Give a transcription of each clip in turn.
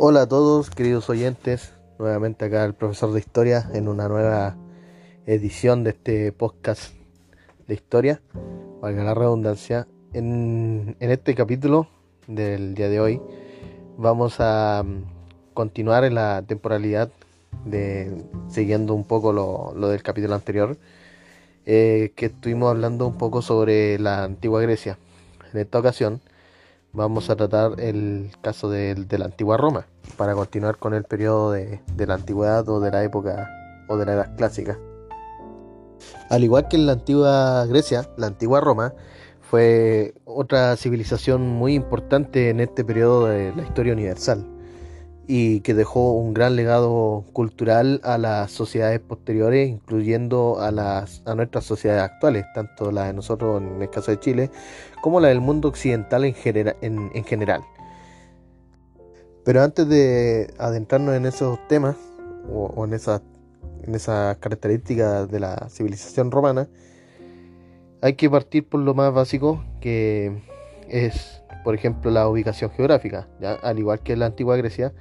Hola a todos, queridos oyentes. Nuevamente acá el profesor de historia en una nueva edición de este podcast de historia, valga la redundancia. En, este capítulo del día de hoy vamos a mm, continuar en la temporalidad de siguiendo un poco lo, del capítulo anterior, eh, que estuvimos hablando un poco sobre la antigua Grecia. En esta ocasión vamos a tratar el caso de, la antigua Roma, para continuar con el periodo de, la antigüedad o de la época o de la edad clásica. Al igual que en la antigua Grecia, la antigua Roma fue otra civilización muy importante en este periodo de la historia universal y que dejó un gran legado cultural a las sociedades posteriores, incluyendo a, las, a nuestras sociedades actuales, tanto la de nosotros en el caso de Chile, como la del mundo occidental en, en, general. Pero antes de adentrarnos en esos temas o, en esas en esas características de la civilización romana, hay que partir por lo más básico que es, por ejemplo, la ubicación geográfica. Al igual que la antigua Grecia,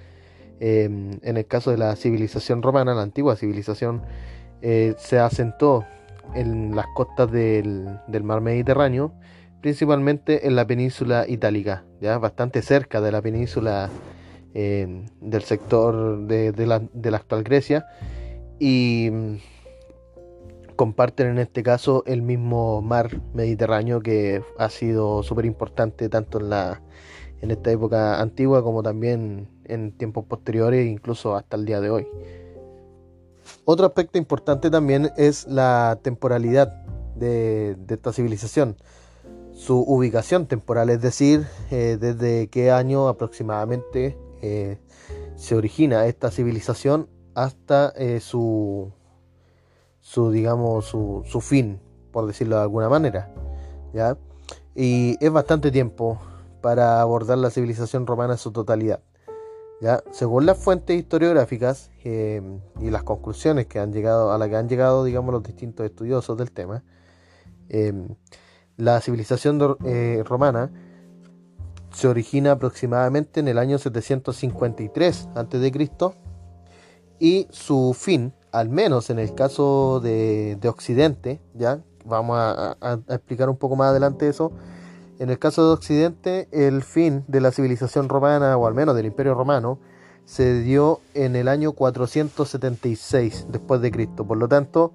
Em, en el caso de la civilización romana, la antigua civilización, eh, se asentó en las costas del, mar Mediterráneo, principalmente en la península itálica, ya bastante cerca de la península em, del sector de, la, actual Grecia, y mm, comparten en este caso el mismo mar Mediterráneo que ha sido súper importante tanto en la en esta época antigua como también en tiempos posteriores, incluso hasta el día de hoy. Otro aspecto importante también es la temporalidad de, esta civilización, su ubicación temporal, es decir, eh, desde qué año aproximadamente eh, se origina esta civilización hasta eh, su, su, digamos, su, su, fin, por decirlo de alguna manera. ¿ya? Y es bastante tiempo, para abordar la civilización romana en su totalidad. ¿Ya? Según las fuentes historiográficas eh, y las conclusiones que han llegado, a las que han llegado digamos, los distintos estudiosos del tema, eh, la civilización eh, romana se origina aproximadamente en el año 753 a.C. y su fin, al menos en el caso de, Occidente, ya vamos a, explicar un poco más adelante eso, en el caso de Occidente, el fin de la civilización romana, o al menos del Imperio Romano, se dio en el año 476 después de Cristo. Por lo tanto,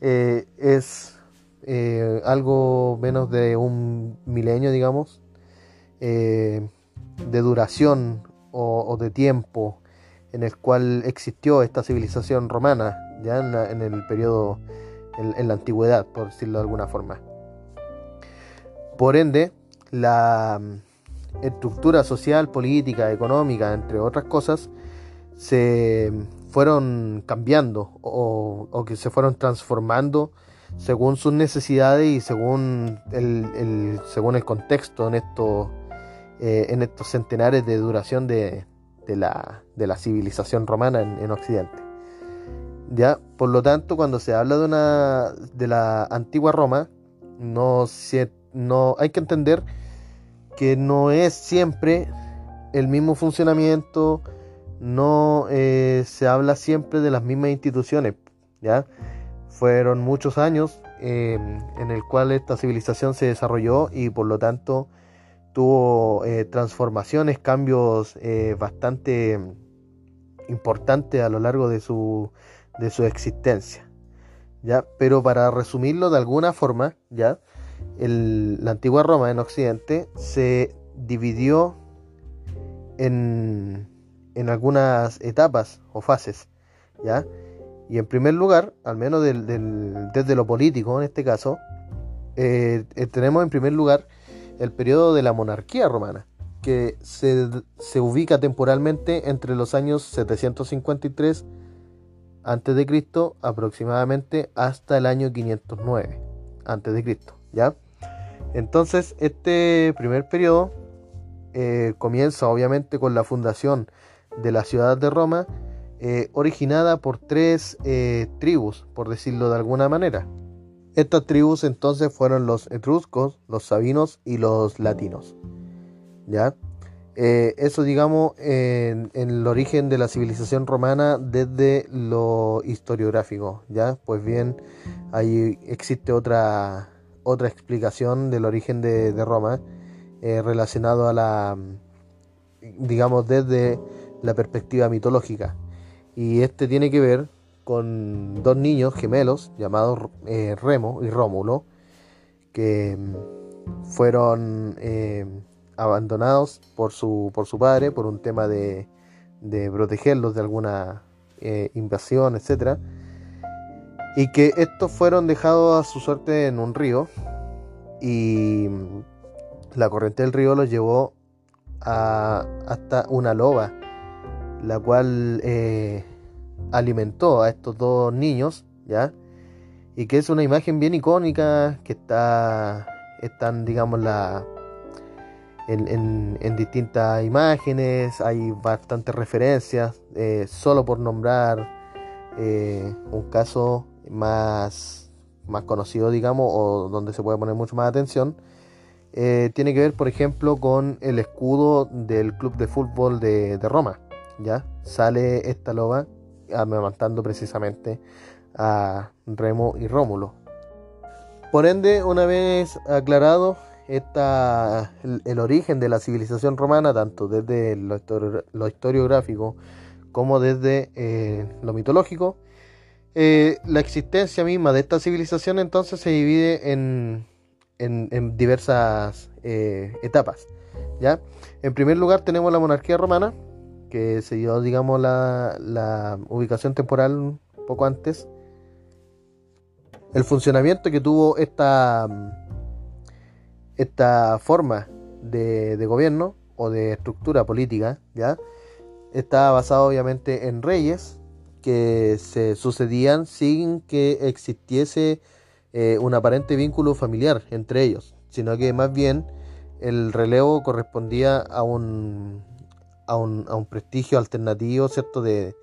eh, es eh, algo menos de un milenio, digamos, eh, de duración o, de tiempo en el cual existió esta civilización romana, ya en, el periodo, en la antigüedad, por decirlo de alguna forma. Por ende, la mm, estructura social, política, económica, entre otras cosas, se fueron cambiando o, que se fueron transformando según sus necesidades y según el, según el contexto en estos, eh, en estos centenares de duración de, la, civilización romana en, Occidente. ¿Ya? Por lo tanto, cuando se habla de, una, de la antigua Roma, no se no hay que entender que no es siempre el mismo funcionamiento, no eh, se habla siempre de las mismas instituciones, ¿ya? Fueron muchos años em, en el cual esta civilización se desarrolló y por lo tanto tuvo eh, transformaciones, cambios eh, bastante importantes a lo largo de su, de su existencia, ¿ya? Pero para resumirlo de alguna forma, ¿ya? La antigua Roma en Occidente se dividió en, algunas etapas o fases, ¿ya? Y en primer lugar, al menos desde lo político en este caso, eh, eh, tenemos en primer lugar el periodo de la monarquía romana, que se, se ubica temporalmente entre los años 753 a.C. aproximadamente hasta el año 509 a.C. ¿ya? Entonces, este primer periodo eh, comienza obviamente con la fundación de la ciudad de Roma, eh, originada por tres eh, tribus, por decirlo de alguna manera. Estas tribus entonces fueron los etruscos, los sabinos y los latinos. ¿Ya? Eso, digamos, en, el origen de la civilización romana desde lo historiográfico, ¿ya? Pues bien, ahí existe otra, otra explicación del origen de, Roma eh, relacionado a la, digamos, desde la perspectiva mitológica. Y este tiene que ver con dos niños gemelos llamados eh, Remo y Rómulo, que mm, fueron abandonados por su, por su padre por un tema de, de protegerlos de alguna eh, invasión, etc. Y que estos fueron dejados a su suerte en un río y la corriente del río los llevó a, hasta una loba, la cual eh, alimentó a estos dos niños, ¿ya? Y que es una imagen bien icónica que está, están, digamos, la, en, distintas imágenes, hay bastantes referencias, eh, solo por nombrar eh, un caso más, más conocido, digamos, o donde se puede poner mucho más atención, eh, tiene que ver, por ejemplo, con el escudo del club de fútbol de, de Roma. ¿ya? Sale esta loba amamantando precisamente a Remo y Rómulo. Por ende, una vez aclarado esta, el, origen de la civilización romana, tanto desde lo, historiográfico como desde eh, lo mitológico. Eh, la existencia misma de esta civilización entonces se divide en, en, diversas eh, etapas. ¿ya? En primer lugar tenemos la monarquía romana, que se dio digamos la, la ubicación temporal un poco antes. El funcionamiento que tuvo esta esta forma de, gobierno o de estructura política, ¿ya? Está basado obviamente en reyes que se sucedían sin que existiese eh, un aparente vínculo familiar entre ellos, sino que más bien el relevo correspondía a un, a un, a un prestigio alternativo, ¿cierto?, de,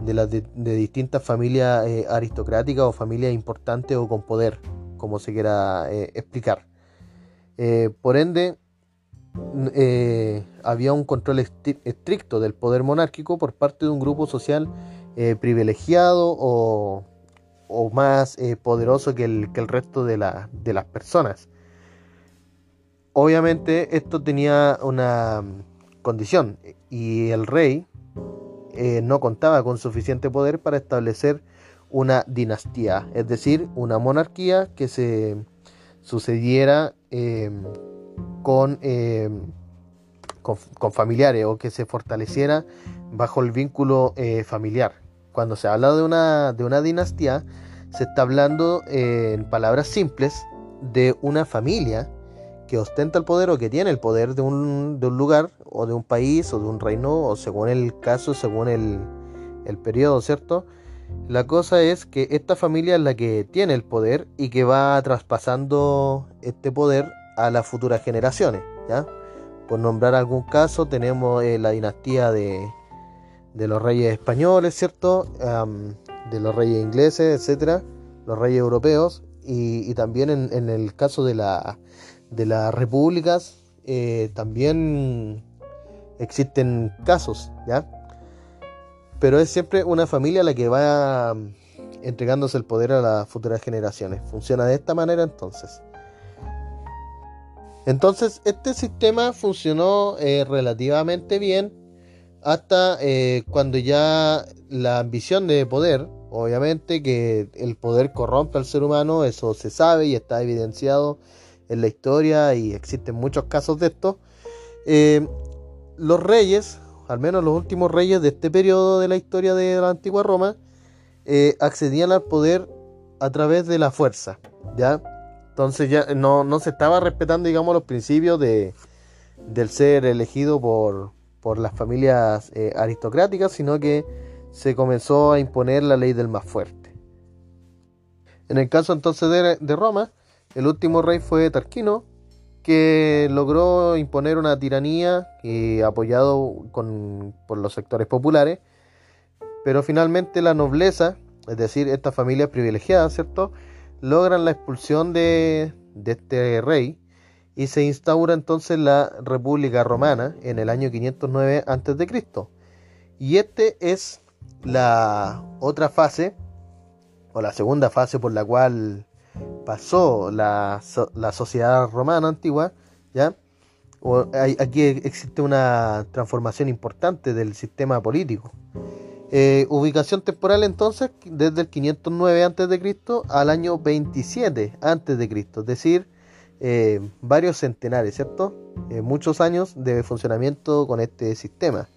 de, de, distintas familias eh, aristocráticas o familias importantes o con poder, como se quiera eh, explicar. Por ende, había un control estricto del poder monárquico por parte de un grupo social eh, privilegiado o, más poderoso que el, resto de, las personas. Obviamente esto tenía una condición y el rey no contaba con suficiente poder para establecer una dinastía, es decir, una monarquía que se sucediera con, con, familiares o que se fortaleciera bajo el vínculo eh, familiar. Cuando se habla de una, de una dinastía, se está hablando en palabras simples de una familia que ostenta el poder o que tiene el poder de un, de un, lugar o de un país o de un reino o según el caso, según el, el periodo, ¿cierto? La cosa es que esta familia es la que tiene el poder y que va traspasando este poder a las futuras generaciones. ¿ya? Por nombrar algún caso, tenemos eh, la dinastía de, los reyes españoles, ¿cierto? de los reyes ingleses, etcétera, los reyes europeos, y, también en, el caso de, la, de las repúblicas, eh, también existen casos, ¿ya? pero es siempre una familia la que va entregándose el poder a las futuras generaciones. Funciona de esta manera entonces. Entonces, este sistema funcionó eh, relativamente bien hasta eh, cuando ya la ambición de poder, obviamente que el poder corrompe al ser humano, eso se sabe y está evidenciado en la historia y existen muchos casos de esto. Eh, los reyes al menos los últimos reyes de este periodo de la historia de la antigua Roma, eh, accedían al poder a través de la fuerza, ¿ya? Entonces ya no, se estaba respetando, digamos, los principios de, del ser elegido por, por las familias eh, aristocráticas, sino que se comenzó a imponer la ley del más fuerte. En el caso entonces de, Roma, el último rey fue Tarquino, que logró imponer una tiranía y apoyado por los sectores populares, pero finalmente la nobleza, es decir, estas familias privilegiadas, ¿cierto?, logran la expulsión de, este rey y se instaura entonces la República Romana en el año 509 a.C. Y este es la otra fase, o la segunda fase por la cual pasó la, la sociedad romana antigua, ¿ya? aquí existe una transformación importante del sistema político. Eh, ubicación temporal entonces desde el 509 a.C. al año 27 a.C., es decir, eh, varios centenares, ¿cierto? Eh, muchos años de funcionamiento con este sistema.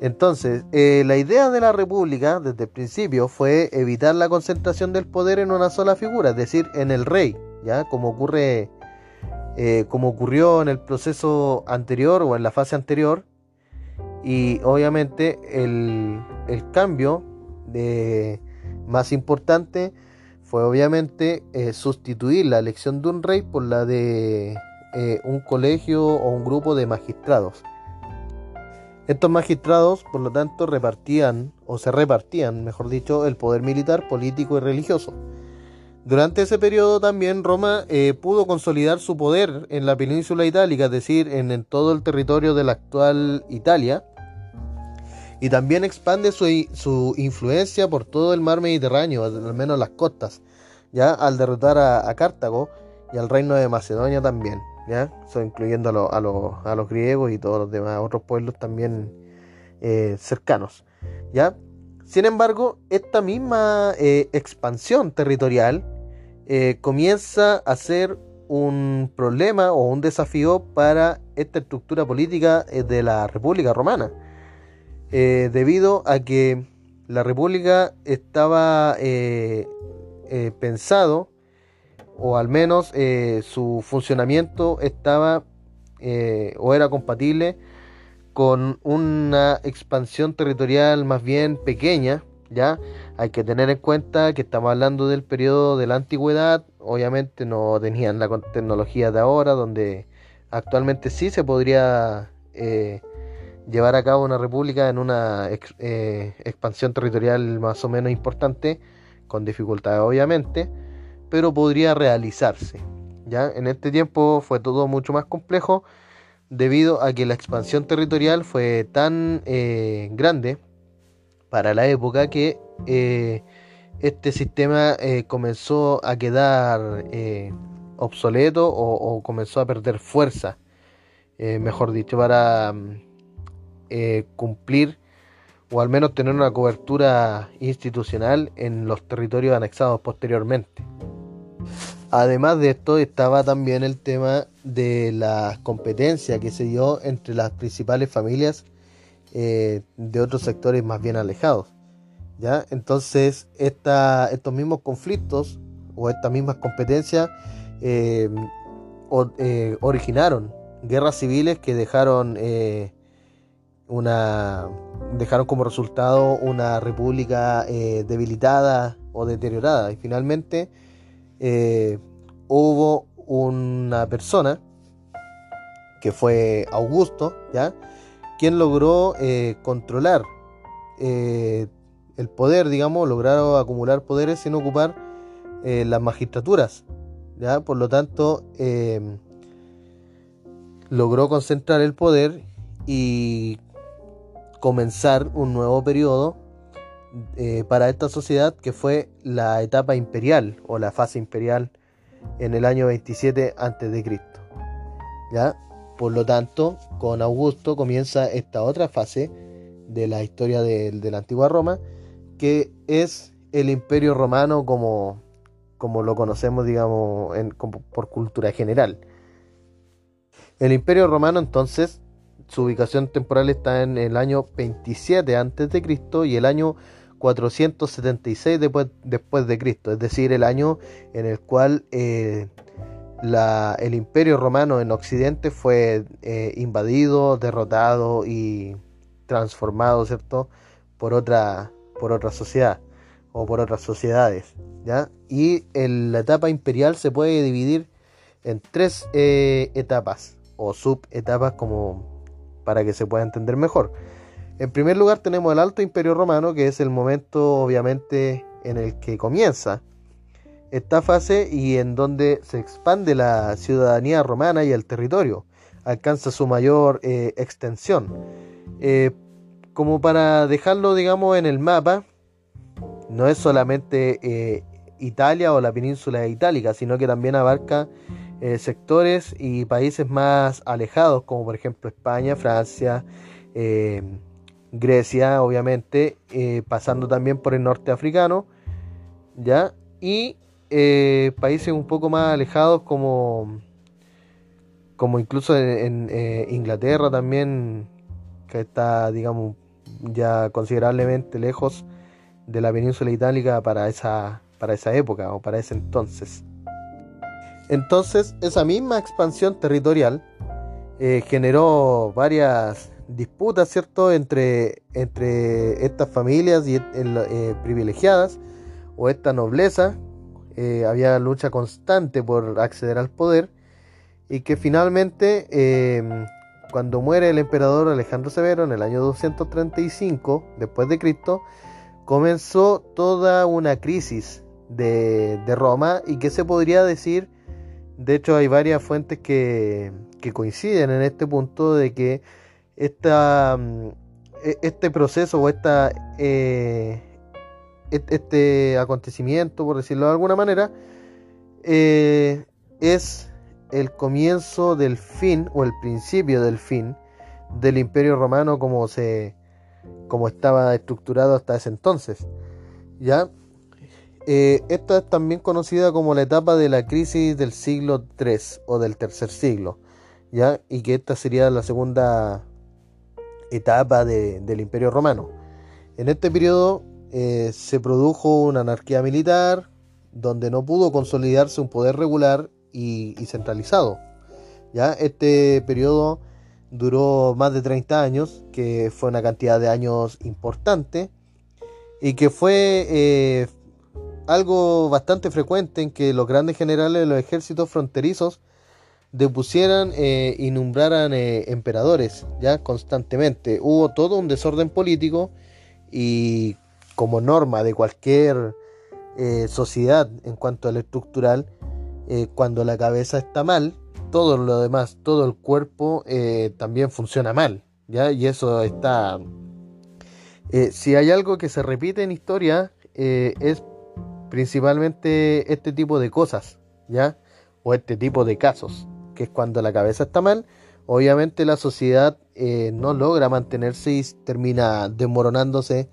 Entonces, la idea de la república desde el principio fue evitar la concentración del poder en una sola figura, es decir, en el rey, ¿ya? Como ocurre eh, como ocurrió en el proceso anterior o en la fase anterior. Y obviamente el, cambio de, más importante fue obviamente eh, sustituir la elección de un rey por la de eh, un colegio o un grupo de magistrados. Estos magistrados, por lo tanto, repartían, o se repartían, mejor dicho, el poder militar, político y religioso. Durante ese periodo también Roma eh, pudo consolidar su poder en la península itálica, es decir, en, todo el territorio de la actual Italia, y también expande su, influencia por todo el mar Mediterráneo, al menos las costas, ya al derrotar a, Cartago y al reino de Macedonia también, ya, incluyendo a, los griegos y todos los demás otros pueblos también eh, cercanos, ya. Sin embargo, esta misma eh, expansión territorial eh, comienza a ser un problema o un desafío para esta estructura política de la República Romana, debido a que la República estaba pensado, o al menos su funcionamiento estaba o era compatible con una expansión territorial más bien pequeña, ¿ya? Hay que tener en cuenta que estamos hablando del periodo de la antigüedad, obviamente no tenían la tecnología de ahora, donde actualmente sí se podría eh, llevar a cabo una república en una eh, expansión territorial más o menos importante, con dificultades obviamente, pero podría realizarse. ¿ya? En este tiempo fue todo mucho más complejo debido a que la expansión territorial fue tan eh, grande para la época que eh, este sistema comenzó a quedar obsoleto o, comenzó a perder fuerza, mejor dicho, para cumplir o al menos tener una cobertura institucional en los territorios anexados posteriormente. Además de esto estaba también el tema de la competencia que se dio entre las principales familias eh, de otros sectores más bien alejados. ¿ya? Entonces estos mismos conflictos o estas mismas competencias eh, eh, originaron guerras civiles que dejaron una dejaron como resultado una república debilitada o deteriorada y finalmente eh, hubo una persona que fue Augusto, ¿ya? quien logró eh, controlar eh, el poder, digamos, lograron acumular poderes sin ocupar las magistraturas. ¿ya? Por lo tanto, logró concentrar el poder y comenzar un nuevo periodo eh, para esta sociedad que fue la etapa imperial o la fase imperial en el año 27 a.C. ¿Ya? Por lo tanto, con Augusto comienza esta otra fase de la historia de, la antigua Roma, que es el imperio romano como, como lo conocemos, digamos, por cultura general. El imperio romano entonces, su ubicación temporal está en el año 27 a.C. y el año 476 después, después de Cristo, es decir, el año en el cual eh, el imperio romano en Occidente fue eh, invadido, derrotado y transformado, ¿cierto?, por otra, por otra sociedad o por otras sociedades, ¿ya? Y la etapa imperial se puede dividir en tres eh, etapas o subetapas como para que se pueda entender mejor. En primer lugar tenemos el Alto Imperio Romano, que es el momento obviamente en el que comienza esta fase y en donde se expande la ciudadanía romana y el territorio, alcanza su mayor eh, extensión. Eh, como para dejarlo, digamos, en el mapa, no es solamente eh, Italia o la península itálica, sino que también abarca sectores y países más alejados, como por ejemplo España, Francia, Grecia, obviamente, pasando también por el norte africano, ¿ya? Y eh, países un poco más alejados como, como incluso en, eh, Inglaterra también, que está, digamos, ya considerablemente lejos de la península itálica para esa, para esa época o para ese entonces. Entonces, esa misma expansión territorial eh, generó varias disputas, ¿cierto?, entre, entre estas familias y, privilegiadas o esta nobleza eh, había lucha constante por acceder al poder y que finalmente em, cuando muere el emperador Alejandro Severo en el año 235 después de Cristo comenzó toda una crisis de, Roma y que se podría decir de hecho hay varias fuentes que, coinciden en este punto de que esta, mm, e, este proceso o esta eh, este acontecimiento, por decirlo de alguna manera, eh, es el comienzo del fin o el principio del fin del imperio romano como se como estaba estructurado hasta ese entonces ya eh, esta es también conocida como la etapa de la crisis del siglo III o del tercer siglo ya y que esta sería la segunda etapa del imperio romano en este periodo eh, se produjo una anarquía militar donde no pudo consolidarse un poder regular y, centralizado. ¿ya? Este periodo duró más de 30 años, que fue una cantidad de años importante y que fue eh, algo bastante frecuente en que los grandes generales de los ejércitos fronterizos depusieran eh, y nombraran emperadores ya constantemente. Hubo todo un desorden político y como norma de cualquier eh, sociedad en cuanto a lo estructural, eh, cuando la cabeza está mal, todo lo demás, todo el cuerpo eh, también funciona mal, ¿ya? Y eso está... si hay algo que se repite en historia, es principalmente este tipo de cosas, ¿ya? O este tipo de casos, que es cuando la cabeza está mal, obviamente la sociedad no logra mantenerse y termina desmoronándose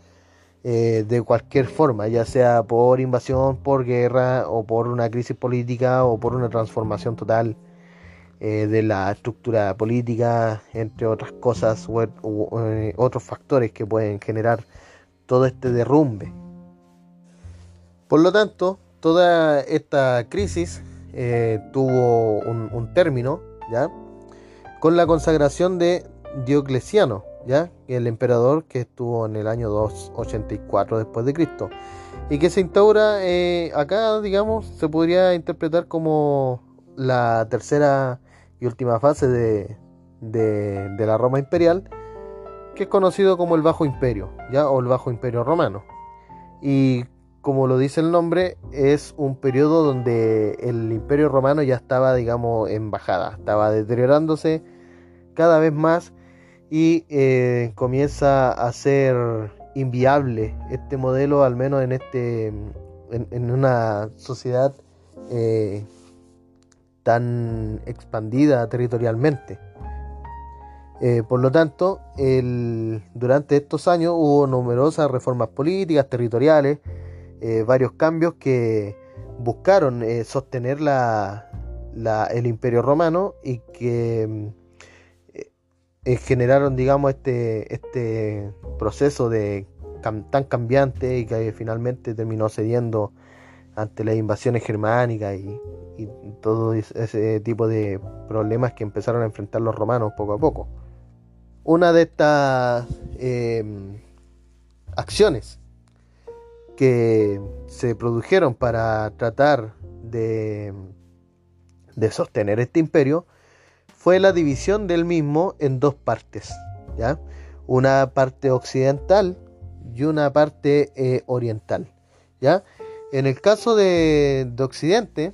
eh, de cualquier forma, ya sea por invasión, por guerra o por una crisis política o por una transformación total eh, de la estructura política, entre otras cosas u, eh, otros factores que pueden generar todo este derrumbe. Por lo tanto, toda esta crisis tuvo un, término, ¿ya? Con la consagración de Diocleciano, ¿ya? El emperador que estuvo en el año 284 después de Cristo y que se instaura eh, acá, digamos, se podría interpretar como la tercera y última fase de, de, la Roma imperial, que es conocido como el Bajo Imperio, ¿ya? O el Bajo Imperio Romano. Y como lo dice el nombre, es un periodo donde el Imperio Romano ya estaba, digamos, en bajada, estaba deteriorándose cada vez más y eh, comienza a ser inviable este modelo, al menos en, este, en, una sociedad eh, tan expandida territorialmente. Eh, por lo tanto, durante estos años hubo numerosas reformas políticas, territoriales, varios cambios que buscaron sostener la, el imperio romano y que eh, generaron, digamos, este, este proceso de tan cambiante y que finalmente terminó cediendo ante las invasiones germánicas y, todo ese tipo de problemas que empezaron a enfrentar los romanos poco a poco. Una de estas acciones que se produjeron para tratar de, de sostener este imperio fue la división del mismo en dos partes, ¿ya? Una parte occidental y una parte eh, oriental, ¿ya? En el caso de, Occidente,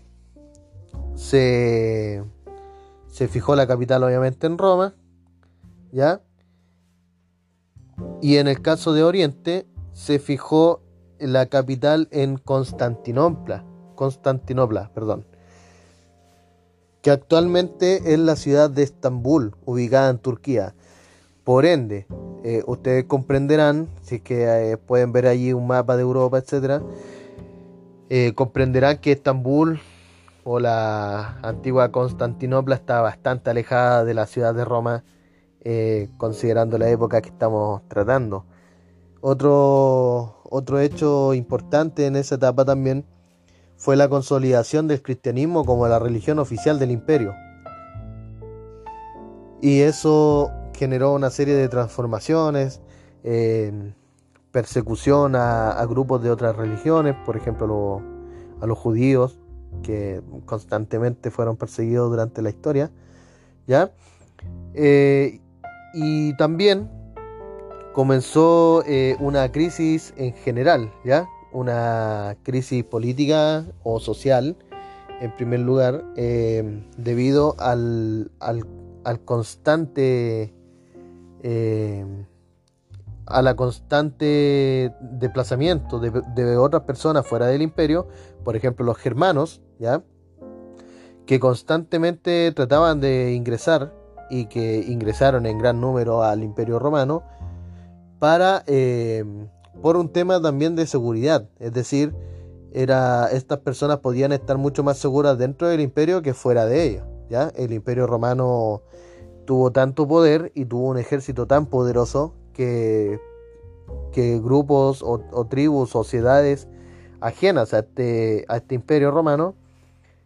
se, se fijó la capital obviamente en Roma, ¿ya? Y en el caso de Oriente, se fijó la capital en Constantinopla, Constantinopla, perdón, que actualmente es la ciudad de Estambul, ubicada en Turquía. Por ende, eh, ustedes comprenderán, si es que eh, pueden ver allí un mapa de Europa, etcétera, eh, comprenderán que Estambul o la antigua Constantinopla está bastante alejada de la ciudad de Roma, considerando la época que estamos tratando. Otro, otro hecho importante en esa etapa también fue la consolidación del cristianismo como la religión oficial del imperio. Y eso generó una serie de transformaciones, persecución a, grupos de otras religiones, por ejemplo a los judíos, que constantemente fueron perseguidos durante la historia, ¿ya? Eh, y también comenzó eh, una crisis en general, ¿ya? Una crisis política o social, en primer lugar, debido al, al, al constante eh, a la constante desplazamiento de, otras personas fuera del imperio, por ejemplo los germanos, ¿ya? que constantemente trataban de ingresar y que ingresaron en gran número al imperio romano para eh, por un tema también de seguridad, es decir, era, estas personas podían estar mucho más seguras dentro del imperio que fuera de ellos. ¿ya? El imperio romano tuvo tanto poder y tuvo un ejército tan poderoso que, que grupos o, tribus, sociedades ajenas a este, a este imperio romano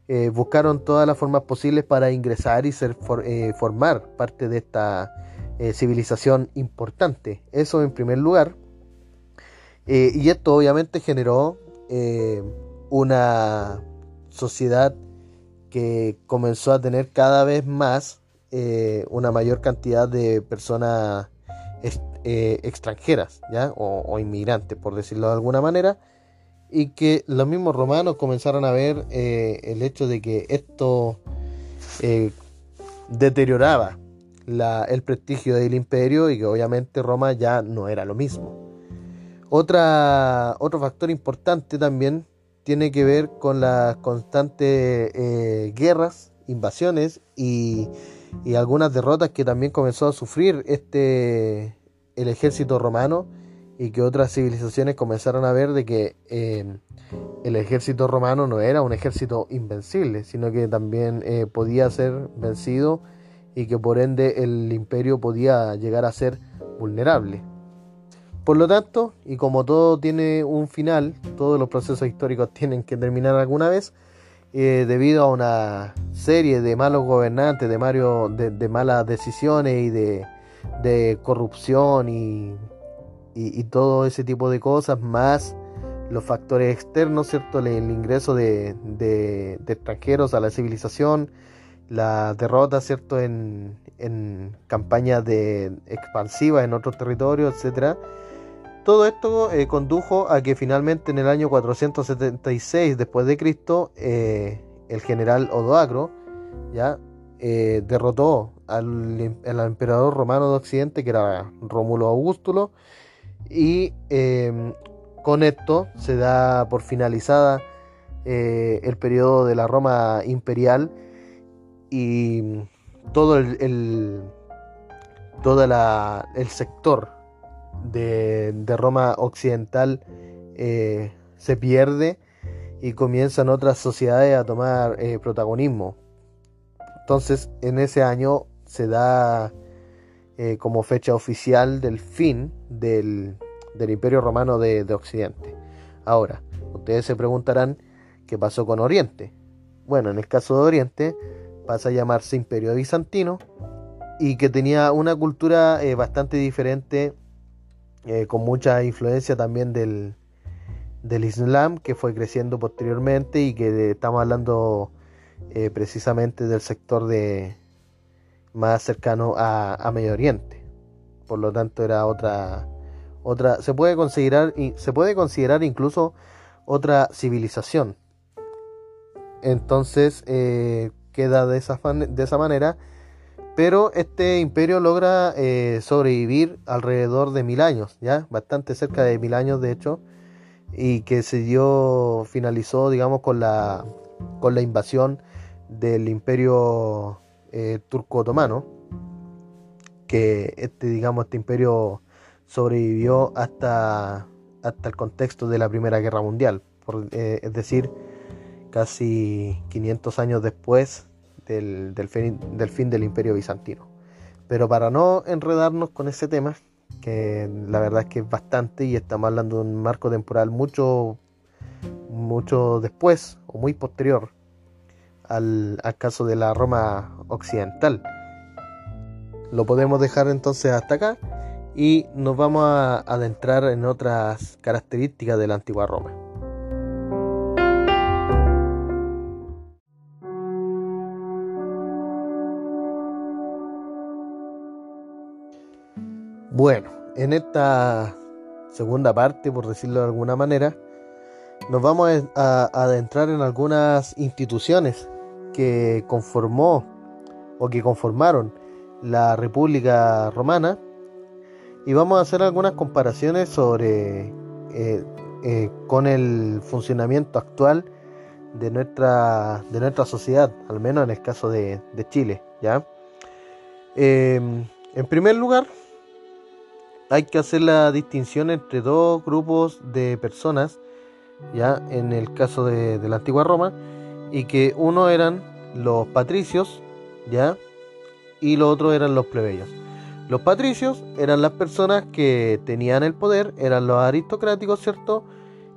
eh, buscaron todas las formas posibles para ingresar y ser eh, formar parte de esta eh, civilización importante. Eso en primer lugar. y esto obviamente generó una sociedad que comenzó a tener cada vez más eh, una mayor cantidad de personas eh, extranjeras ¿ya? O, inmigrantes, por decirlo de alguna manera, y que los mismos romanos comenzaron a ver eh, el hecho de que esto deterioraba el prestigio del imperio y que obviamente Roma ya no era lo mismo. Otra, otro factor importante también tiene que ver con las constantes guerras, invasiones y y algunas derrotas que también comenzó a sufrir este el ejército romano y que otras civilizaciones comenzaron a ver de que eh, el ejército romano no era un ejército invencible, sino que también eh, podía ser vencido y que por ende el imperio podía llegar a ser vulnerable. Por lo tanto, y como todo tiene un final, todos los procesos históricos tienen que terminar alguna vez, eh, debido a una serie de malos gobernantes, de, Mario, de, malas decisiones y de, corrupción y, todo ese tipo de cosas, más los factores externos, ¿cierto? El, ingreso de, extranjeros a la civilización, la derrota, ¿cierto? En, en campañas de expansivas en otros territorios, etcétera todo esto eh, condujo a que finalmente en el año 476 después de Cristo eh, el general Odoacro ya eh, derrotó al, emperador romano de Occidente que era Rómulo Augustulo y em, con esto se da por finalizada el periodo de la Roma imperial y todo el, todo el sector de, Roma occidental eh, se pierde y comienzan otras sociedades a tomar eh, protagonismo. Entonces, en ese año se da eh, como fecha oficial del fin del, Imperio Romano de, de, Occidente. Ahora, ustedes se preguntarán qué pasó con Oriente. Bueno, en el caso de Oriente pasa a llamarse Imperio Bizantino y que tenía una cultura bastante diferente eh, con mucha influencia también del, Islam que fue creciendo posteriormente y que estamos hablando eh, precisamente del sector de más cercano a, Medio Oriente. Por lo tanto era otra otra se puede considerar se puede considerar incluso otra civilización. Entonces eh, queda de esa, de esa manera, pero este imperio logra eh, sobrevivir alrededor de mil años, ya bastante cerca de mil años de hecho, y que se dio, finalizó, digamos, con la, con la invasión del imperio eh, turco-otomano, que este, digamos, este imperio sobrevivió hasta, hasta el contexto de la Primera Guerra Mundial, eh, es decir, casi 500 años después del, fin, del fin del imperio bizantino. Pero para no enredarnos con ese tema, que la verdad es que es bastante y estamos hablando de un marco temporal mucho, mucho después o muy posterior al, al caso de la Roma occidental. Lo podemos dejar entonces hasta acá y nos vamos a adentrar en otras características de la antigua Roma. Bueno, en esta segunda parte, por decirlo de alguna manera, nos vamos a adentrar en algunas instituciones que conformó o que conformaron la República Romana y vamos a hacer algunas comparaciones sobre eh, eh, con el funcionamiento actual de nuestra, de nuestra sociedad, al menos en el caso de, Chile. ¿ya? Em, en primer lugar, hay que hacer la distinción entre dos grupos de personas, ya en el caso de, la antigua Roma, y que uno eran los patricios, ya, y los otros eran los plebeyos. Los patricios eran las personas que tenían el poder, eran los aristocráticos, ¿cierto?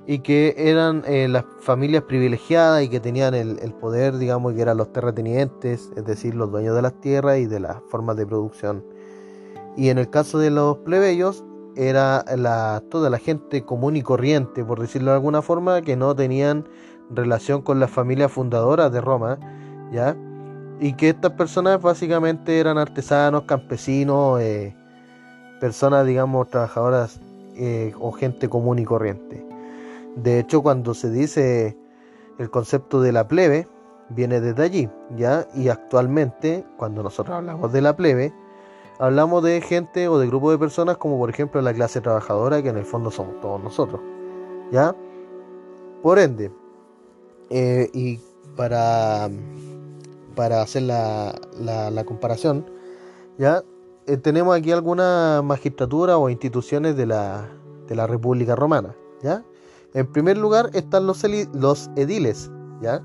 Y que eran eh, las familias privilegiadas y que tenían el, poder, digamos, que eran los terratenientes, es decir, los dueños de las tierras y de las formas de producción y en el caso de los plebeyos, era toda la gente común y corriente, por decirlo de alguna forma, que no tenían relación con las familias fundadoras de Roma, ¿ya? Y que estas personas básicamente eran artesanos, campesinos, eh, personas, digamos, trabajadoras eh, o gente común y corriente. De hecho, cuando se dice el concepto de la plebe, viene desde allí, ¿ya? Y actualmente, cuando nosotros hablamos de la plebe, hablamos de gente o de grupo de personas como por ejemplo la clase trabajadora, que en el fondo somos todos nosotros. ¿Ya? Por ende, eh, y para, para hacer la, la, comparación, ¿ya? Eh, tenemos aquí algunas magistraturas o instituciones de la, de la República Romana, ¿ya? En primer lugar están los, los ediles, ¿ya?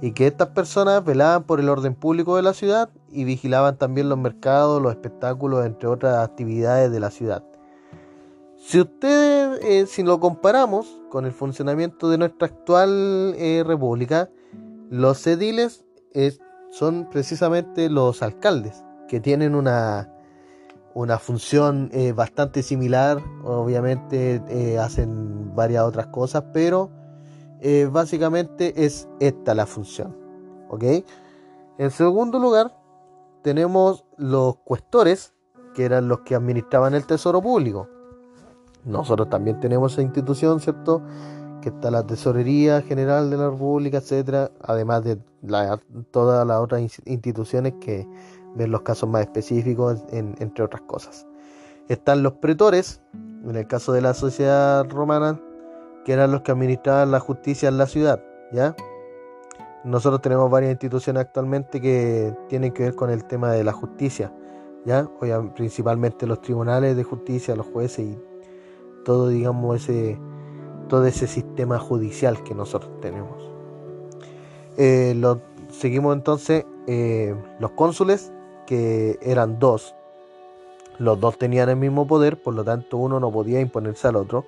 y que estas personas velaban por el orden público de la ciudad y vigilaban también los mercados, los espectáculos, entre otras actividades de la ciudad. Si ustedes, eh, si lo comparamos con el funcionamiento de nuestra actual eh, república, los ediles son precisamente los alcaldes, que tienen una, una función eh, bastante similar, obviamente hacen varias otras cosas, pero eh, básicamente es esta la función. ¿Ok? En segundo lugar, tenemos los cuestores, que eran los que administraban el tesoro público. Nosotros también tenemos esa institución, ¿cierto? Que está la Tesorería General de la República, etcétera, además de todas las otras instituciones que ven los casos más específicos, entre otras cosas. Están los pretores, en el caso de la sociedad romana, que eran los que administraban la justicia en la ciudad, ¿ya? Nosotros tenemos varias instituciones actualmente que tienen que ver con el tema de la justicia, ¿ya? principalmente los tribunales de justicia, los jueces y todo, digamos, ese, todo ese sistema judicial que nosotros tenemos. Eh, seguimos entonces eh, los cónsules, que eran dos. Los dos tenían el mismo poder, por lo tanto uno no podía imponerse al otro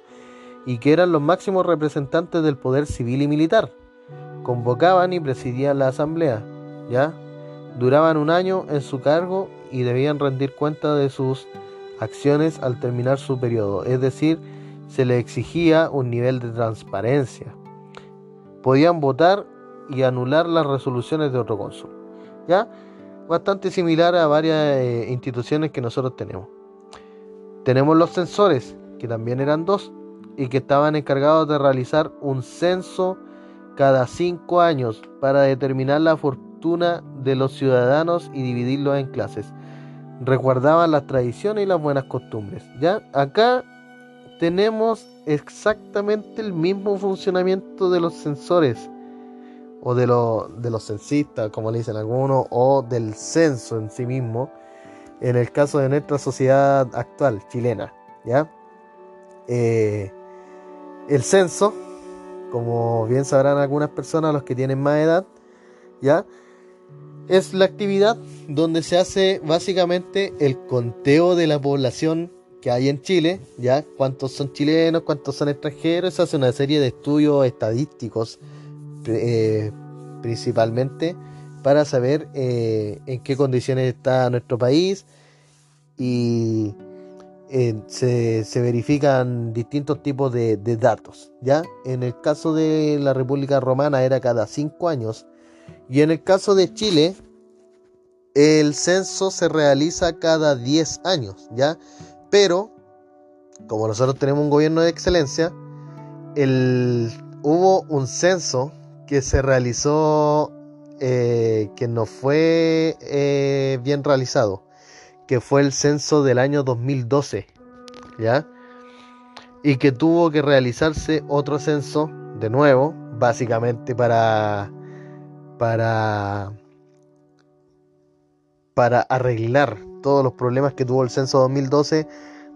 y que eran los máximos representantes del poder civil y militar. Convocaban y presidían la asamblea, ¿ya? Duraban un año en su cargo y debían rendir cuenta de sus acciones al terminar su periodo, es decir, se les exigía un nivel de transparencia. Podían votar y anular las resoluciones de otro cónsul, ¿ya? Bastante similar a varias eh, instituciones que nosotros tenemos. Tenemos los censores, que también eran dos, y que estaban encargados de realizar un censo cada cinco años para determinar la fortuna de los ciudadanos y dividirlos en clases. Recuerdaban las tradiciones y las buenas costumbres. ¿ya? Acá tenemos exactamente el mismo funcionamiento de los censores o de, de los censistas, como le dicen algunos, o del censo en sí mismo, en el caso de nuestra sociedad actual, chilena. ¿ya? Eh, el censo, como bien sabrán algunas personas, los que tienen más edad, ¿ya? Es la actividad donde se hace básicamente el conteo de la población que hay en Chile, ¿ya? Cuántos son chilenos, cuántos son extranjeros, se hace una serie de estudios estadísticos eh, principalmente para saber eh, en qué condiciones está nuestro país y eh, se, verifican distintos tipos de, datos. ¿ya? En el caso de la República Romana era cada cinco años y en el caso de Chile el censo se realiza cada 10 años. ¿ya? Pero como nosotros tenemos un gobierno de excelencia, el, hubo un censo que se realizó eh, que no fue eh, bien realizado que fue el censo del año 2012, ¿ya? Y que tuvo que realizarse otro censo de nuevo, básicamente para para para arreglar todos los problemas que tuvo el censo 2012,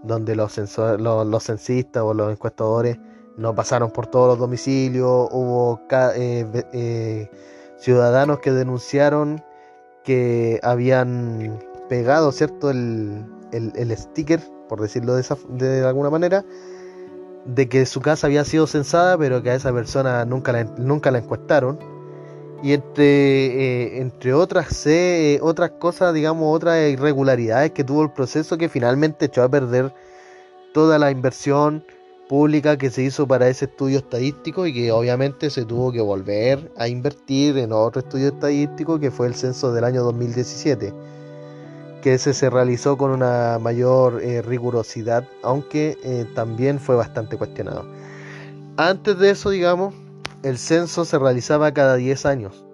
donde los, los, censistas o los encuestadores no pasaron por todos los domicilios, hubo eh, eh, ciudadanos que denunciaron que habían pegado, ¿cierto? El, el, sticker, por decirlo de, esa, de alguna manera, de que su casa había sido censada, pero que a esa persona nunca la, nunca la encuestaron. Y entre, eh, entre otras, eh, otras cosas, digamos, otras irregularidades que tuvo el proceso que finalmente echó a perder toda la inversión pública que se hizo para ese estudio estadístico y que obviamente se tuvo que volver a invertir en otro estudio estadístico que fue el censo del año 2017 que ese se realizó con una mayor eh, rigurosidad, aunque eh, también fue bastante cuestionado. Antes de eso, digamos, el censo se realizaba cada 10 años,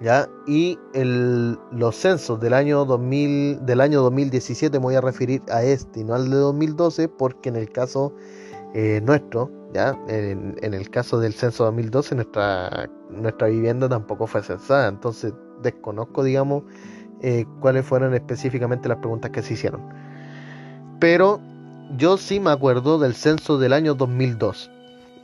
¿ya? Y los censos del año, 2000, del año 2017 me voy a referir a este y no al de 2012, porque en el caso eh, nuestro, ¿ya? En, en, el caso del censo 2012, nuestra, nuestra vivienda tampoco fue censada, entonces desconozco, digamos, eh, cuáles fueron específicamente las preguntas que se hicieron. Pero yo sí me acuerdo del censo del año 2002,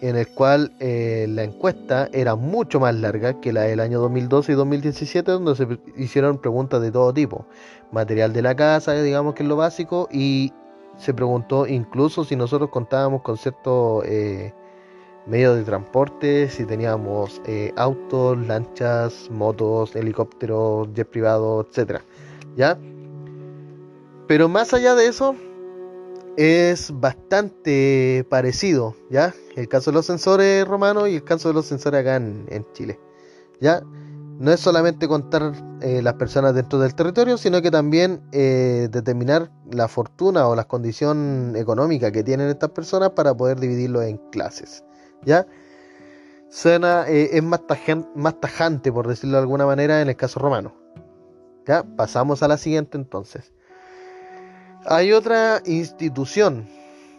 en el cual eh, la encuesta era mucho más larga que la del año 2012 y 2017, donde se hicieron preguntas de todo tipo. Material de la casa, digamos que es lo básico, y se preguntó incluso si nosotros contábamos con cierto... Eh, medios de transporte, si teníamos eh, autos, lanchas, motos, helicópteros, jet privados, etcétera, ¿ya? Pero más allá de eso, es bastante parecido, ¿ya? El caso de los sensores romanos y el caso de los sensores acá en, Chile, ¿ya? No es solamente contar eh, las personas dentro del territorio, sino que también eh, determinar la fortuna o la condición económica que tienen estas personas para poder dividirlo en clases. ¿Ya? Eh, es más, más tajante, por decirlo de alguna manera, en el caso romano. ¿Ya? Pasamos a la siguiente entonces. Hay otra institución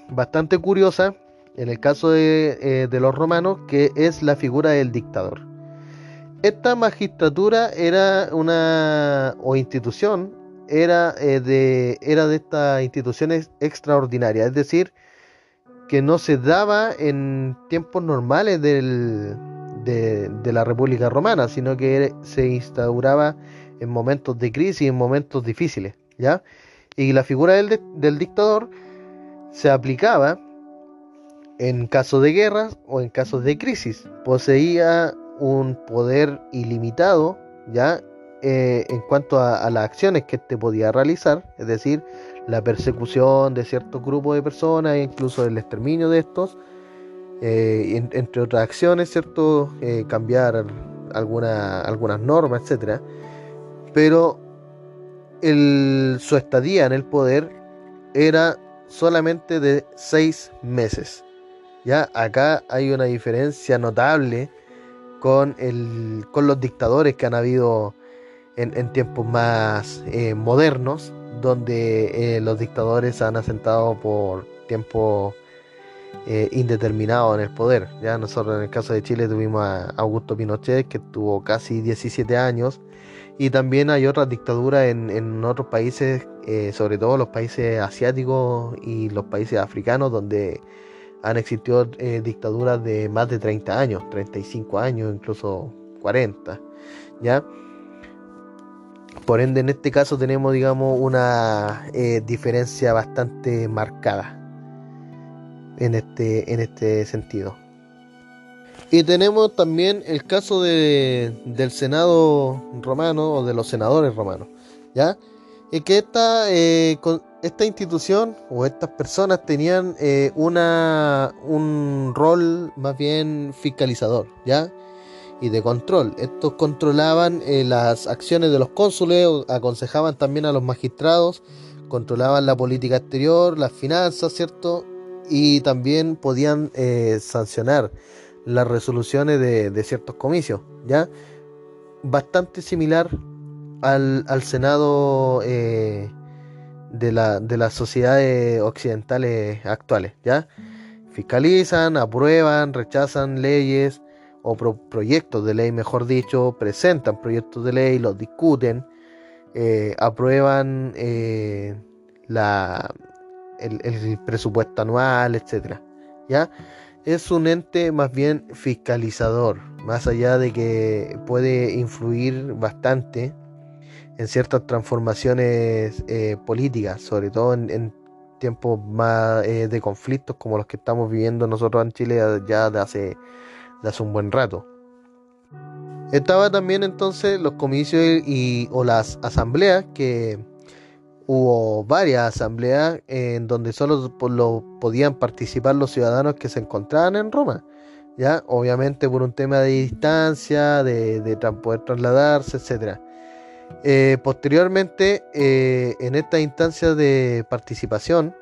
bastante curiosa en el caso de, eh, los romanos que es la figura del dictador. Esta magistratura era una o institución era, eh, de, era de estas instituciones extraordinarias, es decir, que no se daba en tiempos normales del, de, la República Romana, sino que se instauraba en momentos de crisis, en momentos difíciles, ¿ya? Y la figura del, del dictador se aplicaba en casos de guerras o en casos de crisis. Poseía un poder ilimitado, ¿ya? Eh, en cuanto a, las acciones que éste podía realizar, es decir, la persecución de ciertos grupos de personas, incluso el exterminio de estos, eh, entre otras acciones, ¿cierto? Eh, cambiar alguna, algunas normas, etc. Pero su estadía en el poder era solamente de seis meses. Ya acá hay una diferencia notable con, el, con los dictadores que han habido en, tiempos más eh, modernos, donde eh, los dictadores han asentado por tiempo eh, indeterminado en el poder. Ya nosotros en el caso de Chile tuvimos a Augusto Pinochet, que tuvo casi 17 años, y también hay otras dictaduras en, en otros países, sobre todo los países asiáticos y los países africanos, donde han existido dictaduras de más de 30 años, 35 años, incluso 40. ¿ya? Por ende, en este caso tenemos, digamos, una eh, diferencia bastante marcada en este, en este sentido. Y tenemos también el caso de, del Senado romano o de los senadores romanos, ¿ya? Y que esta, eh, esta institución o estas personas tenían eh, una, un rol más bien fiscalizador, ¿ya? Y de control. Estos controlaban eh, las acciones de los cónsules, aconsejaban también a los magistrados, controlaban la política exterior, las finanzas, ¿cierto? Y también podían eh, sancionar las resoluciones de, ciertos comicios, ¿ya? Bastante similar al, Senado eh, de, la, de las sociedades occidentales actuales, ¿ya? Fiscalizan, aprueban, rechazan leyes, o proyectos de ley, mejor dicho, presentan proyectos de ley, los discuten, eh, aprueban eh, la, el, presupuesto anual, etcétera. ¿Ya? Es un ente más bien fiscalizador, más allá de que puede influir bastante en ciertas transformaciones eh, políticas, sobre todo en, en tiempos más de conflictos como los que estamos viviendo nosotros en Chile ya de hace hace un buen rato. Estaba también entonces los comicios y, o las asambleas, que hubo varias asambleas en donde solo lo podían participar los ciudadanos que se encontraban en Roma. Ya, obviamente por un tema de distancia, de, poder trasladarse, etc. Eh, posteriormente, eh, en esta instancia de participación,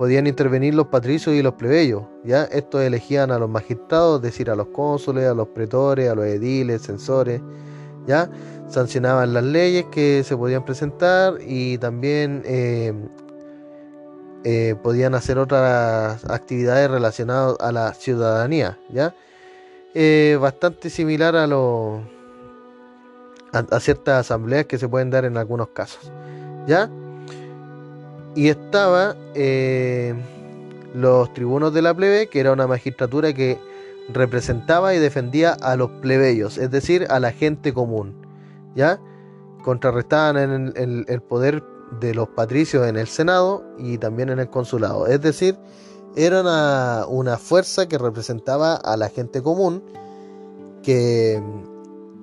podían intervenir los patricios y los plebeyos. ¿ya? Estos elegían a los magistrados, es decir, a los cónsules, a los pretores, a los ediles, censores. ¿ya? Sancionaban las leyes que se podían presentar y también eh, eh, podían hacer otras actividades relacionadas a la ciudadanía. ¿ya? Eh, bastante similar a, los a, ciertas asambleas que se pueden dar en algunos casos. ¿ya? Y estaba eh, los tribunos de la plebe, que era una magistratura que representaba y defendía a los plebeyos, es decir, a la gente común, ¿ya? Contrarrestaban en el, poder de los patricios en el Senado y también en el consulado, es decir, era una, fuerza que representaba a la gente común, que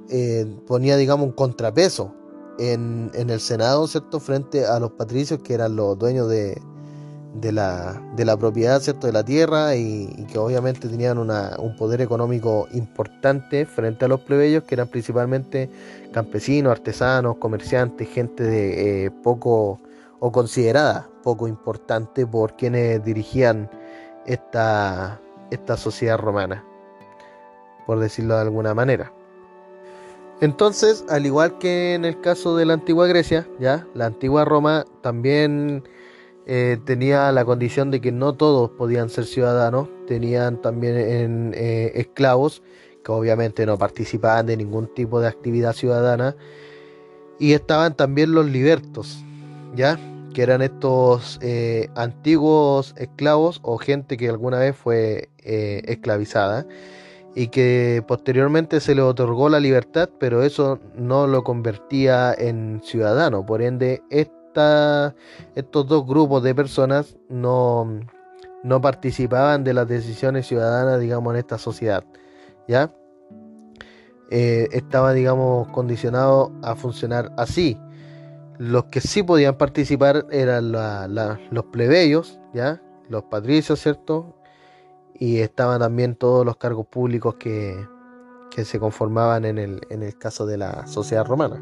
eh, ponía, digamos, un contrapeso en, el Senado, ¿cierto? Frente a los patricios que eran los dueños de, de, la, de la propiedad, ¿cierto? De la tierra y, que obviamente tenían un poder económico importante frente a los plebeyos que eran principalmente campesinos, artesanos, comerciantes, gente de eh, poco o considerada poco importante por quienes dirigían esta, esta sociedad romana, por decirlo de alguna manera. Entonces, al igual que en el caso de la antigua Grecia, ya, la antigua Roma también eh, tenía la condición de que no todos podían ser ciudadanos, tenían también eh, esclavos que obviamente no participaban de ningún tipo de actividad ciudadana y estaban también los libertos, ya, que eran estos eh, antiguos esclavos o gente que alguna vez fue esclavizada y que posteriormente se le otorgó la libertad, pero eso no lo convertía en ciudadano. Por ende, esta, estos dos grupos de personas no, no participaban de las decisiones ciudadanas, digamos, en esta sociedad. ¿Ya? Eh, estaba, digamos, condicionado a funcionar así. Los que sí podían participar eran los plebeyos, ¿ya? Los patricios, ¿cierto? Y estaban también todos los cargos públicos que, se conformaban en el, en el, caso de la sociedad romana.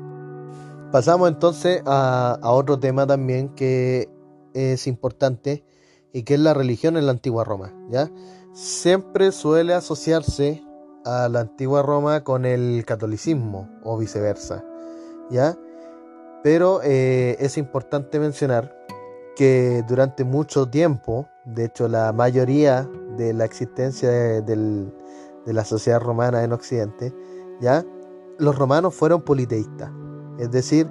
Pasamos entonces a, otro tema también que es importante y que es la religión en la antigua Roma. ¿ya? siempre suele asociarse a la antigua Roma con el catolicismo o viceversa, ¿ya? Pero eh, es importante mencionar que durante mucho tiempo, de hecho la mayoría de la existencia de, la sociedad romana en Occidente, ¿ya? Los romanos fueron politeístas, es decir,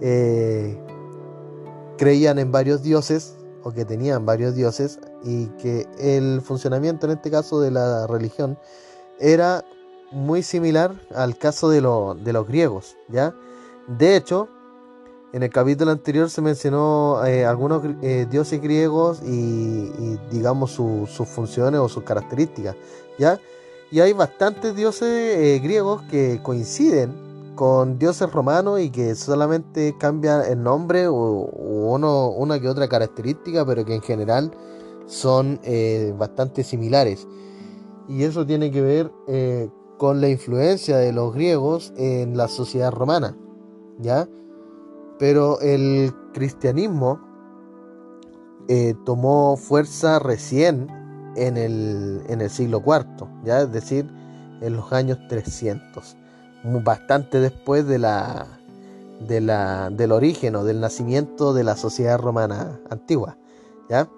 eh, creían en varios dioses o que tenían varios dioses y que el funcionamiento en este caso de la religión era muy similar al caso de, de los griegos, ¿ya? De hecho, en el capítulo anterior se mencionó eh, algunos eh, dioses griegos y, digamos sus funciones o sus características, ¿ya? Y hay bastantes dioses eh, griegos que coinciden con dioses romanos y que solamente cambian el nombre o, una que otra característica, pero que en general son bastante similares. Y eso tiene que ver con la influencia de los griegos en la sociedad romana, ¿ya? Pero el cristianismo eh, tomó fuerza recién en el, en el siglo IV, ¿ya? es decir, en los años 300, bastante después de la, de la, del origen o del nacimiento de la sociedad romana antigua. ¿ya?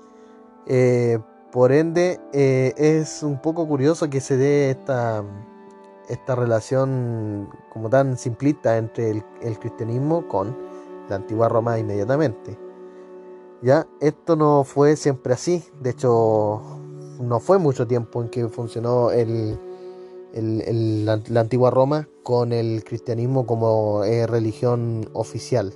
Eh, por ende, eh, es un poco curioso que se dé esta, esta relación como tan simplista entre el cristianismo con la antigua Roma inmediatamente. Ya, esto no fue siempre así, de hecho no fue mucho tiempo en que funcionó el, la, antigua Roma con el cristianismo como eh, religión oficial.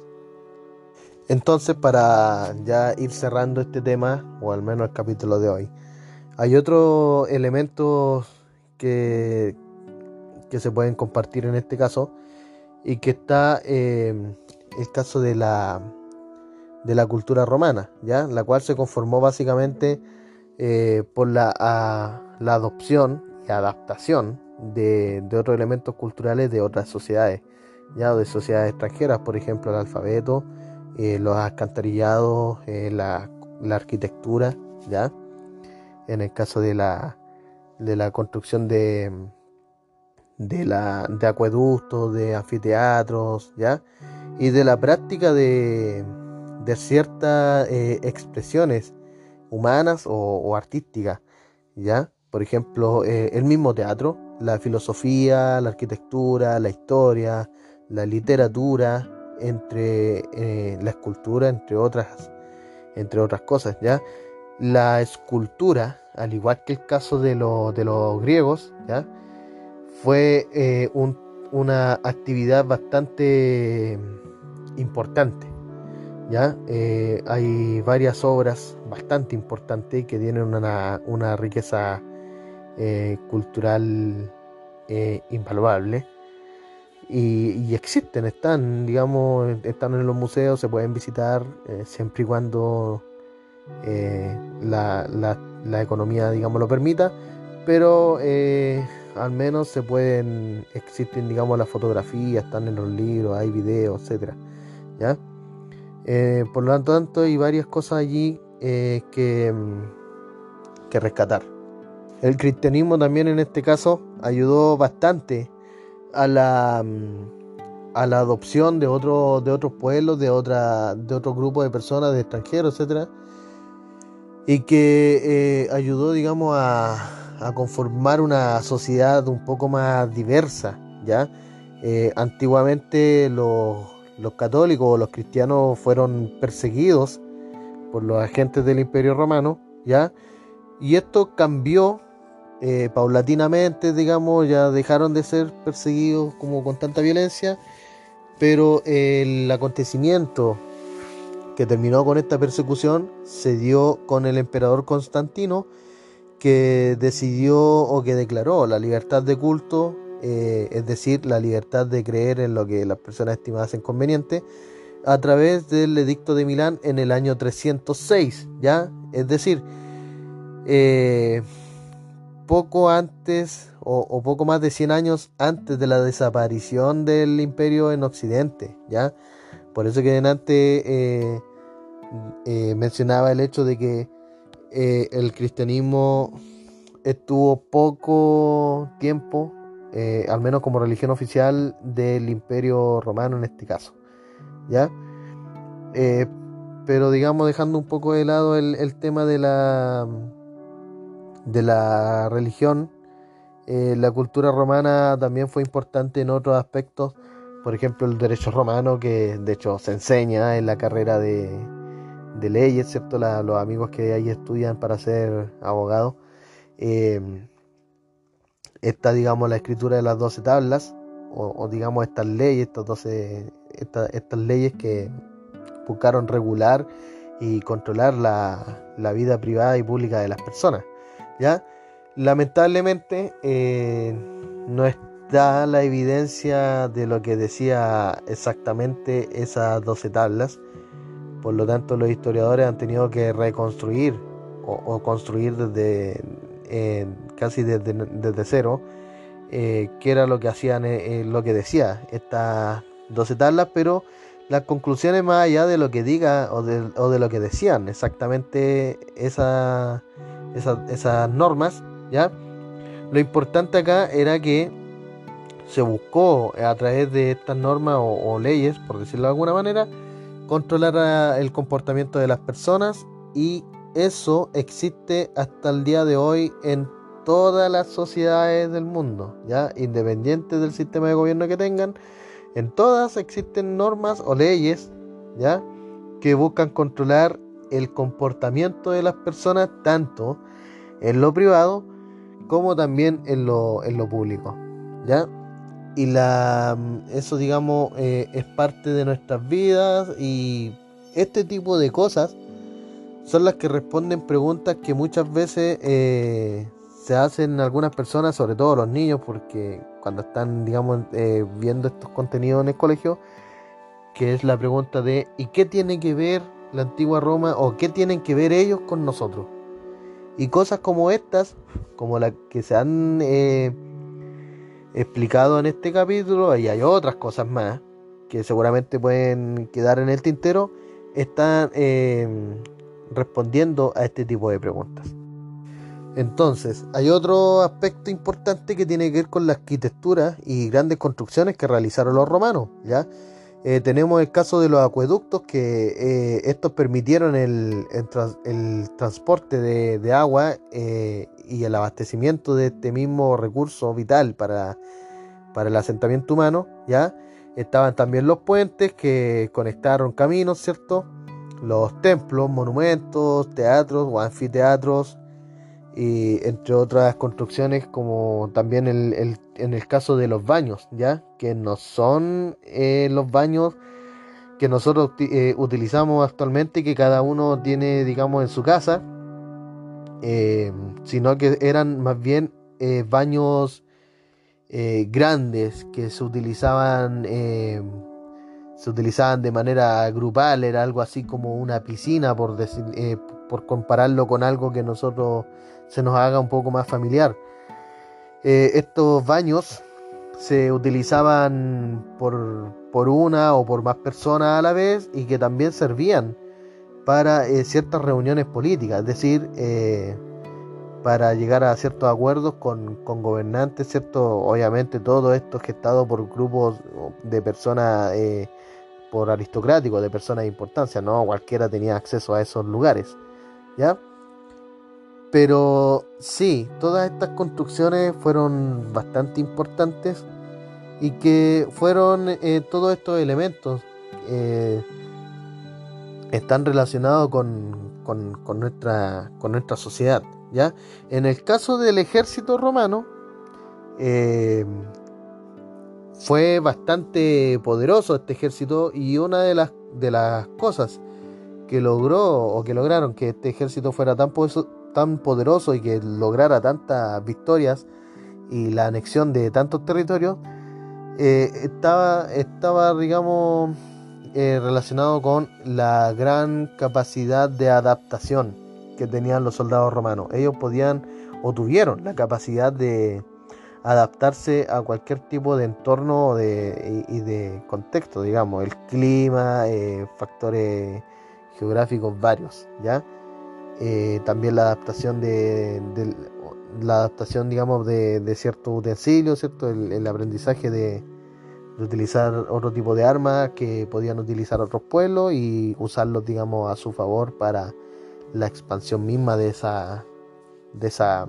Entonces, para ya ir cerrando este tema, o al menos el capítulo de hoy, hay otros elementos que, que se pueden compartir en este caso y que está eh, el caso de la, de la cultura romana, ¿ya? la cual se conformó básicamente eh, por la, la, adopción y adaptación de, otros elementos culturales de otras sociedades, ya de sociedades extranjeras, por ejemplo el alfabeto, eh, los alcantarillados, eh, la, la, arquitectura, ¿ya? en el caso de la, de la construcción de, de, la, de acueductos, de anfiteatros, ¿ya? Y de la práctica de, ciertas eh, expresiones humanas o, artísticas, ¿ya? Por ejemplo, eh, el mismo teatro, la filosofía, la arquitectura, la historia, la literatura, entre eh, la escultura, entre otras, entre otras cosas, ¿ya? La escultura, al igual que el caso de, de los griegos, ¿ya? Fue una actividad bastante importante. ¿ya? Eh, hay varias obras bastante importantes que tienen una, riqueza eh, cultural eh, invaluable. Y, existen, están, digamos, están en los museos, se pueden visitar siempre y cuando la, la, economía, digamos, lo permita, pero al menos se pueden, existen, digamos, las fotografías, están en los libros, hay videos, etcétera. Eh, por lo tanto, hay varias cosas allí eh, que, mm, que rescatar. El cristianismo también en este caso ayudó bastante a la, mm, a la adopción de, otro, de otros pueblos, de, de otro grupo de personas, de extranjeros, etc. Y que eh, ayudó, digamos, a, a, conformar una sociedad un poco más diversa, ¿ya? antiguamente los los católicos o los cristianos fueron perseguidos por los agentes del Imperio Romano, ¿ya? Y esto cambió eh, paulatinamente, digamos, ya dejaron de ser perseguidos como con tanta violencia, pero el acontecimiento que terminó con esta persecución se dio con el emperador Constantino, que decidió o que declaró la libertad de culto eh, es decir, la libertad de creer en lo que las personas estimasen conveniente, a través del edicto de Milán en el año 306, ¿ya? Es decir, eh, poco antes o, poco más de 100 años antes de la desaparición del imperio en Occidente, ¿ya? Por eso que antes eh, mencionaba el hecho de que el cristianismo estuvo poco tiempo, eh, al menos como religión oficial del Imperio Romano en este caso. ¿Ya? Eh, pero digamos dejando un poco de lado el, tema de la de la religión eh, la cultura romana también fue importante en otros aspectos por ejemplo el derecho romano que de hecho se enseña en la carrera de, de leyes excepto los amigos que ahí estudian para ser abogados está digamos la escritura de las doce tablas o, digamos estas leyes estas 12 estas leyes que buscaron regular y controlar la, vida privada y pública de las personas. ¿ya? Lamentablemente eh, no está la evidencia de lo que decía exactamente esas 12 tablas. Por lo tanto, los historiadores han tenido que reconstruir o, construir desde casi desde, desde cero eh, qué era lo que hacían, eh, lo que decía estas 12 tablas, pero las conclusiones más allá de lo que diga o de, lo que decían exactamente esa, esas normas, ¿ya? Lo importante acá era que se buscó a través de estas normas o, leyes, por decirlo de alguna manera, controlar el comportamiento de las personas y eso existe hasta el día de hoy en todas las sociedades del mundo, ya independientes del sistema de gobierno que tengan, en todas existen normas o leyes, ¿ya? Que buscan controlar el comportamiento de las personas tanto en lo privado como también en lo, en lo público, ¿ya? Y la, eso, digamos, eh, es parte de nuestras vidas y este tipo de cosas son las que responden preguntas que muchas veces eh, se hacen algunas personas, sobre todo los niños, porque cuando están, digamos, eh, viendo estos contenidos en el colegio, que es la pregunta de ¿y qué tiene que ver la antigua Roma o qué tienen que ver ellos con nosotros? Y cosas como estas, como las que se han eh, explicado en este capítulo, y hay otras cosas más que seguramente pueden quedar en el tintero, están eh, respondiendo a este tipo de preguntas. Entonces, hay otro aspecto importante que tiene que ver con la arquitectura y grandes construcciones que realizaron los romanos. ¿ya? Eh, tenemos el caso de los acueductos que eh, estos permitieron el, transporte de, agua eh, y el abastecimiento de este mismo recurso vital para, el asentamiento humano. ¿ya? Estaban también los puentes que conectaron caminos, ¿cierto? Los templos, monumentos, teatros o anfiteatros, y entre otras construcciones como también el, en el caso de los baños, ¿ya? Que no son eh, los baños que nosotros eh, utilizamos actualmente que cada uno tiene, digamos, en su casa, eh, sino que eran más bien baños grandes que se utilizaban se utilizaban de manera grupal, era algo así como una piscina, por, decir, por compararlo con algo que nosotros se nos haga un poco más familiar. Eh, estos baños se utilizaban por, una o por más personas a la vez y que también servían para eh, ciertas reuniones políticas, es decir, eh, para llegar a ciertos acuerdos con, gobernantes, ¿cierto? Obviamente todo esto gestado por grupos de personas, por aristocráticos, de personas de importancia, no cualquiera tenía acceso a esos lugares, ¿ya? Pero sí, todas estas construcciones fueron bastante importantes y que fueron eh, todos estos elementos eh, están relacionados con, nuestra, con nuestra sociedad. ¿ya? En el caso del ejército romano, eh, fue bastante poderoso este ejército y una de las, de las cosas que logró o que lograron que este ejército fuera tan poderoso tan poderoso y que lograra tantas victorias y la anexión de tantos territorios, eh, estaba, estaba, digamos, eh, relacionado con la gran capacidad de adaptación que tenían los soldados romanos. Ellos podían o tuvieron la capacidad de adaptarse a cualquier tipo de entorno de, y, de contexto, digamos, el clima, eh, factores geográficos varios, ¿ya? Eh, también la adaptación de, la adaptación, digamos, de, de ciertos utensilios, ¿cierto? El, aprendizaje de, utilizar otro tipo de armas que podían utilizar otros pueblos y usarlos, digamos, a su favor para la expansión misma de esa, de esa,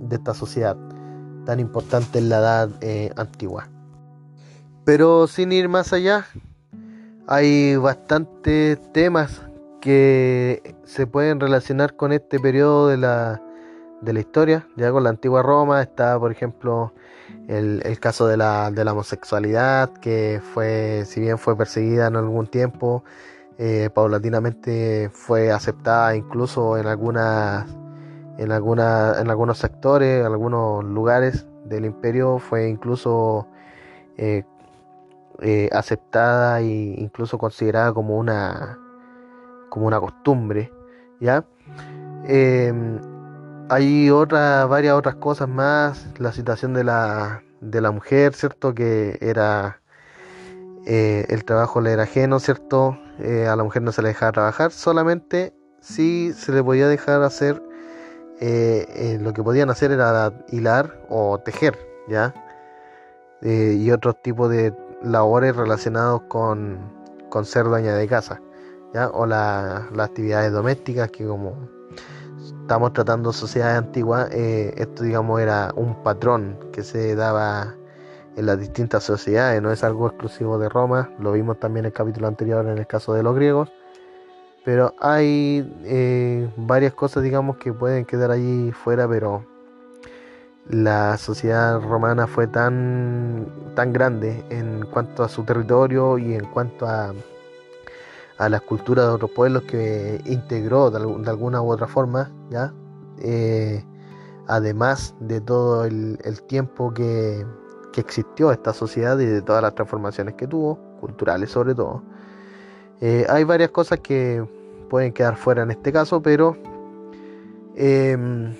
de esta sociedad tan importante en la edad eh, antigua. Pero sin ir más allá, hay bastantes temas que se pueden relacionar con este periodo de la, de la historia, ya con la antigua Roma. Está, por ejemplo, el, caso de la, de la, homosexualidad, que fue, si bien fue perseguida en algún tiempo, eh, paulatinamente fue aceptada incluso en algunas en alguna, en algunos sectores, en algunos lugares del imperio. Fue incluso eh, eh, aceptada e incluso considerada como una como una costumbre, ¿ya? Em, hay otras, varias otras cosas más, la situación de la, de la mujer, ¿cierto? Que era, eh, el trabajo le era ajeno, ¿cierto? Eh, a la mujer no se le dejaba trabajar, solamente si se le podía dejar hacer, eh, lo que podían hacer era hilar o tejer, ¿ya? y otros tipos de labores relacionados con, con ser dueña de casa o las actividades domésticas que como estamos tratando sociedades antiguas, eh, esto digamos era un patrón que se daba en las distintas sociedades, no es algo exclusivo de Roma, lo vimos también en el capítulo anterior en el caso de los griegos, pero hay eh, varias cosas digamos que pueden quedar allí fuera, pero la sociedad romana fue tan, tan grande en cuanto a su territorio y en cuanto a a las culturas de otros pueblos que integró de, alguna u otra forma, ¿ya? Eh, además de todo el, tiempo que, existió esta sociedad y de todas las transformaciones que tuvo, culturales sobre todo. Eh, hay varias cosas que pueden quedar fuera en este caso, pero em,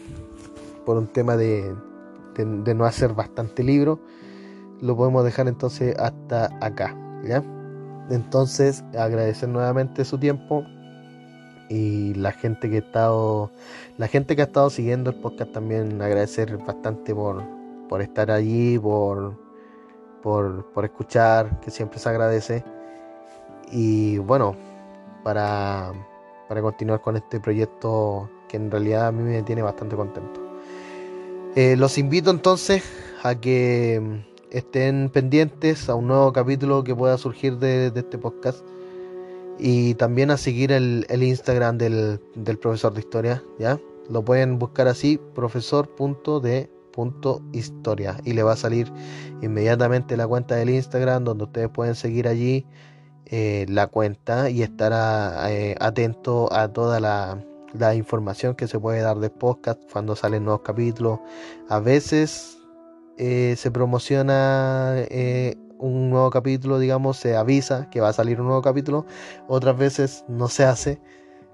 por un tema de, de no hacer bastante libro, lo podemos dejar entonces hasta acá, ¿ya? Entonces, agradecer nuevamente su tiempo y la gente que ha estado, la gente que ha estado siguiendo el podcast también agradecer bastante por, por estar allí, por, por, por escuchar, que siempre se agradece. Y bueno, para, para continuar con este proyecto que en realidad a mí me tiene bastante contento. Eh, los invito entonces a que estén pendientes a un nuevo capítulo que pueda surgir de, este podcast. Y también a seguir el, Instagram del, profesor de historia, ¿ya? Lo pueden buscar así, profesor.de.historia. Y le va a salir inmediatamente la cuenta del Instagram, donde ustedes pueden seguir allí eh, la cuenta y estar eh, atento a toda la, la información que se puede dar de podcast cuando salen nuevos capítulos. A veces eh, se promociona eh, un nuevo capítulo, digamos, se avisa que va a salir un nuevo capítulo, otras veces no se hace,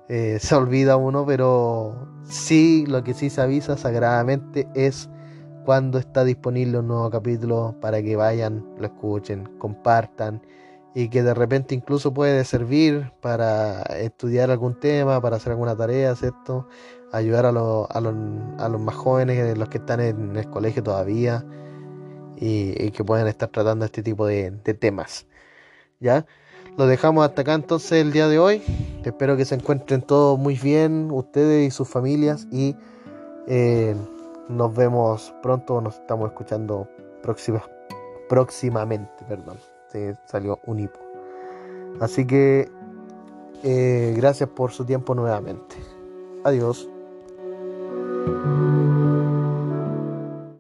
eh, se olvida uno, pero sí, lo que sí se avisa sagradamente es cuando está disponible un nuevo capítulo para que vayan, lo escuchen, compartan y que de repente incluso puede servir para estudiar algún tema, para hacer alguna tarea, ¿cierto? Ayudar a, los, a, los, a los más jóvenes, los que están en el colegio todavía y, que puedan estar tratando este tipo de, temas. ¿Ya? Lo dejamos hasta acá entonces el día de hoy. Espero que se encuentren todos muy bien, ustedes y sus familias. Y eh, nos vemos pronto, nos estamos escuchando próxima, próximamente. Perdón, se salió un hipo. Así que eh, gracias por su tiempo nuevamente. Adiós. うん。